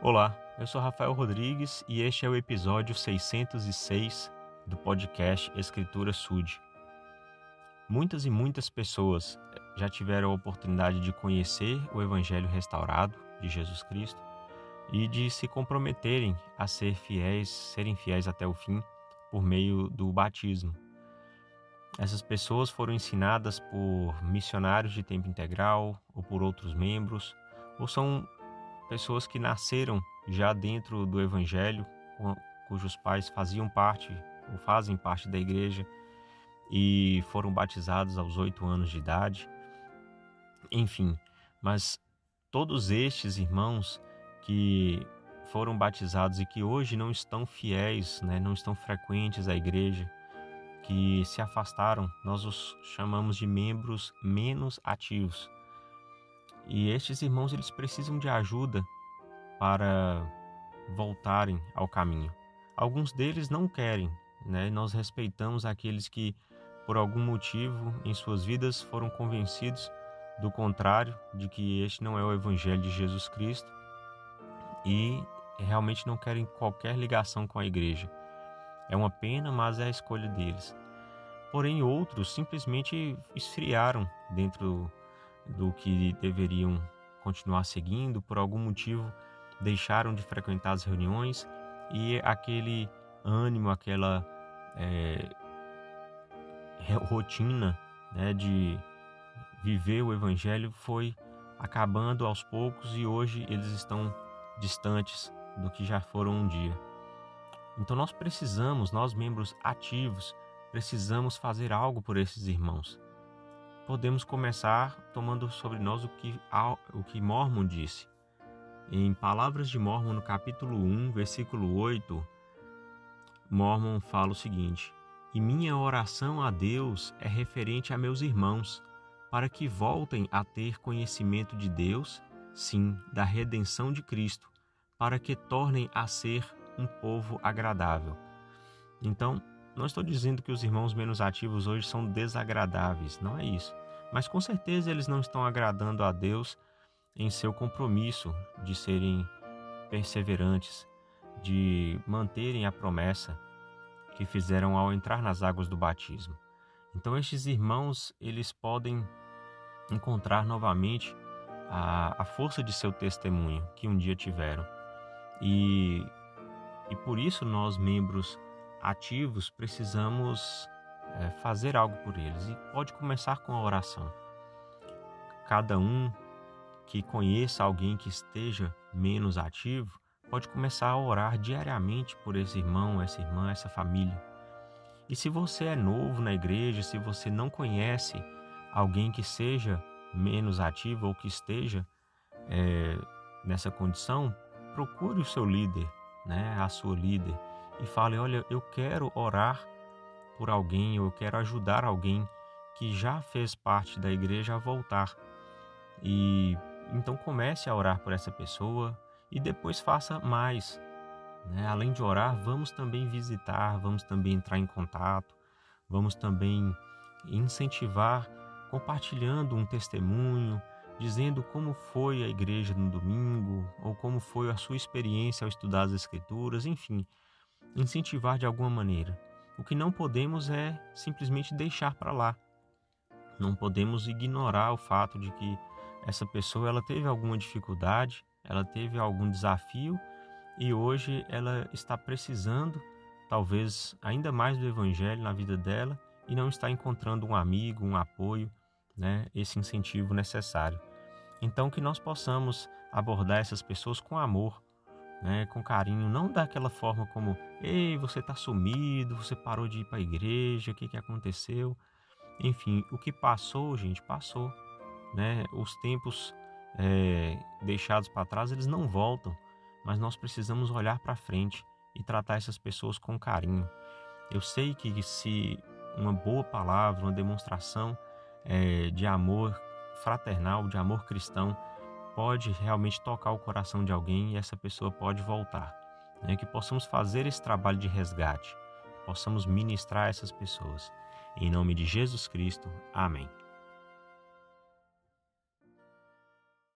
Olá, eu sou Rafael Rodrigues e este é o episódio 606 do podcast Escritura Sud. Muitas e muitas pessoas já tiveram a oportunidade de conhecer o Evangelho restaurado de Jesus Cristo e de se comprometerem a ser fiéis, serem fiéis até o fim por meio do batismo. Essas pessoas foram ensinadas por missionários de tempo integral ou por outros membros, ou são pessoas que nasceram já dentro do Evangelho, cujos pais faziam parte ou fazem parte da igreja e foram batizados aos oito anos de idade. Enfim, mas todos estes irmãos que foram batizados e que hoje não estão fiéis, né, não estão frequentes à igreja, que se afastaram, nós os chamamos de membros menos ativos. E estes irmãos eles precisam de ajuda para voltarem ao caminho. Alguns deles não querem, né? Nós respeitamos aqueles que por algum motivo em suas vidas foram convencidos do contrário, de que este não é o evangelho de Jesus Cristo e realmente não querem qualquer ligação com a igreja. É uma pena, mas é a escolha deles. Porém, outros simplesmente esfriaram dentro do que deveriam continuar seguindo, por algum motivo deixaram de frequentar as reuniões e aquele ânimo, aquela é, rotina né, de viver o Evangelho foi acabando aos poucos e hoje eles estão distantes do que já foram um dia. Então nós precisamos, nós membros ativos, precisamos fazer algo por esses irmãos podemos começar tomando sobre nós o que, o que Mormon disse. Em Palavras de Mormon, no capítulo 1, versículo 8, Mormon fala o seguinte: E minha oração a Deus é referente a meus irmãos, para que voltem a ter conhecimento de Deus, sim, da redenção de Cristo, para que tornem a ser um povo agradável. Então, não estou dizendo que os irmãos menos ativos hoje são desagradáveis, não é isso. Mas com certeza eles não estão agradando a Deus em seu compromisso de serem perseverantes, de manterem a promessa que fizeram ao entrar nas águas do batismo. Então estes irmãos, eles podem encontrar novamente a, a força de seu testemunho que um dia tiveram. E, e por isso nós, membros ativos, precisamos é, fazer algo por eles. E pode começar com a oração. Cada um que conheça alguém que esteja menos ativo, pode começar a orar diariamente por esse irmão, essa irmã, essa família. E se você é novo na igreja, se você não conhece alguém que seja menos ativo ou que esteja é, nessa condição, procure o seu líder, né, a sua líder, e fale: Olha, eu quero orar por alguém, eu quero ajudar alguém que já fez parte da igreja a voltar. E então comece a orar por essa pessoa e depois faça mais. Né? Além de orar, vamos também visitar, vamos também entrar em contato, vamos também incentivar, compartilhando um testemunho, dizendo como foi a igreja no domingo, ou como foi a sua experiência ao estudar as Escrituras, enfim, incentivar de alguma maneira. O que não podemos é simplesmente deixar para lá. Não podemos ignorar o fato de que essa pessoa ela teve alguma dificuldade, ela teve algum desafio e hoje ela está precisando, talvez ainda mais do evangelho na vida dela e não está encontrando um amigo, um apoio, né, esse incentivo necessário. Então que nós possamos abordar essas pessoas com amor, né, com carinho, não daquela forma como, ei, você está sumido, você parou de ir para a igreja, o que, que aconteceu? Enfim, o que passou, gente, passou. Né? Os tempos é, deixados para trás, eles não voltam, mas nós precisamos olhar para frente e tratar essas pessoas com carinho. Eu sei que se uma boa palavra, uma demonstração é, de amor fraternal, de amor cristão, pode realmente tocar o coração de alguém e essa pessoa pode voltar. Né? Que possamos fazer esse trabalho de resgate, possamos ministrar essas pessoas. Em nome de Jesus Cristo, amém.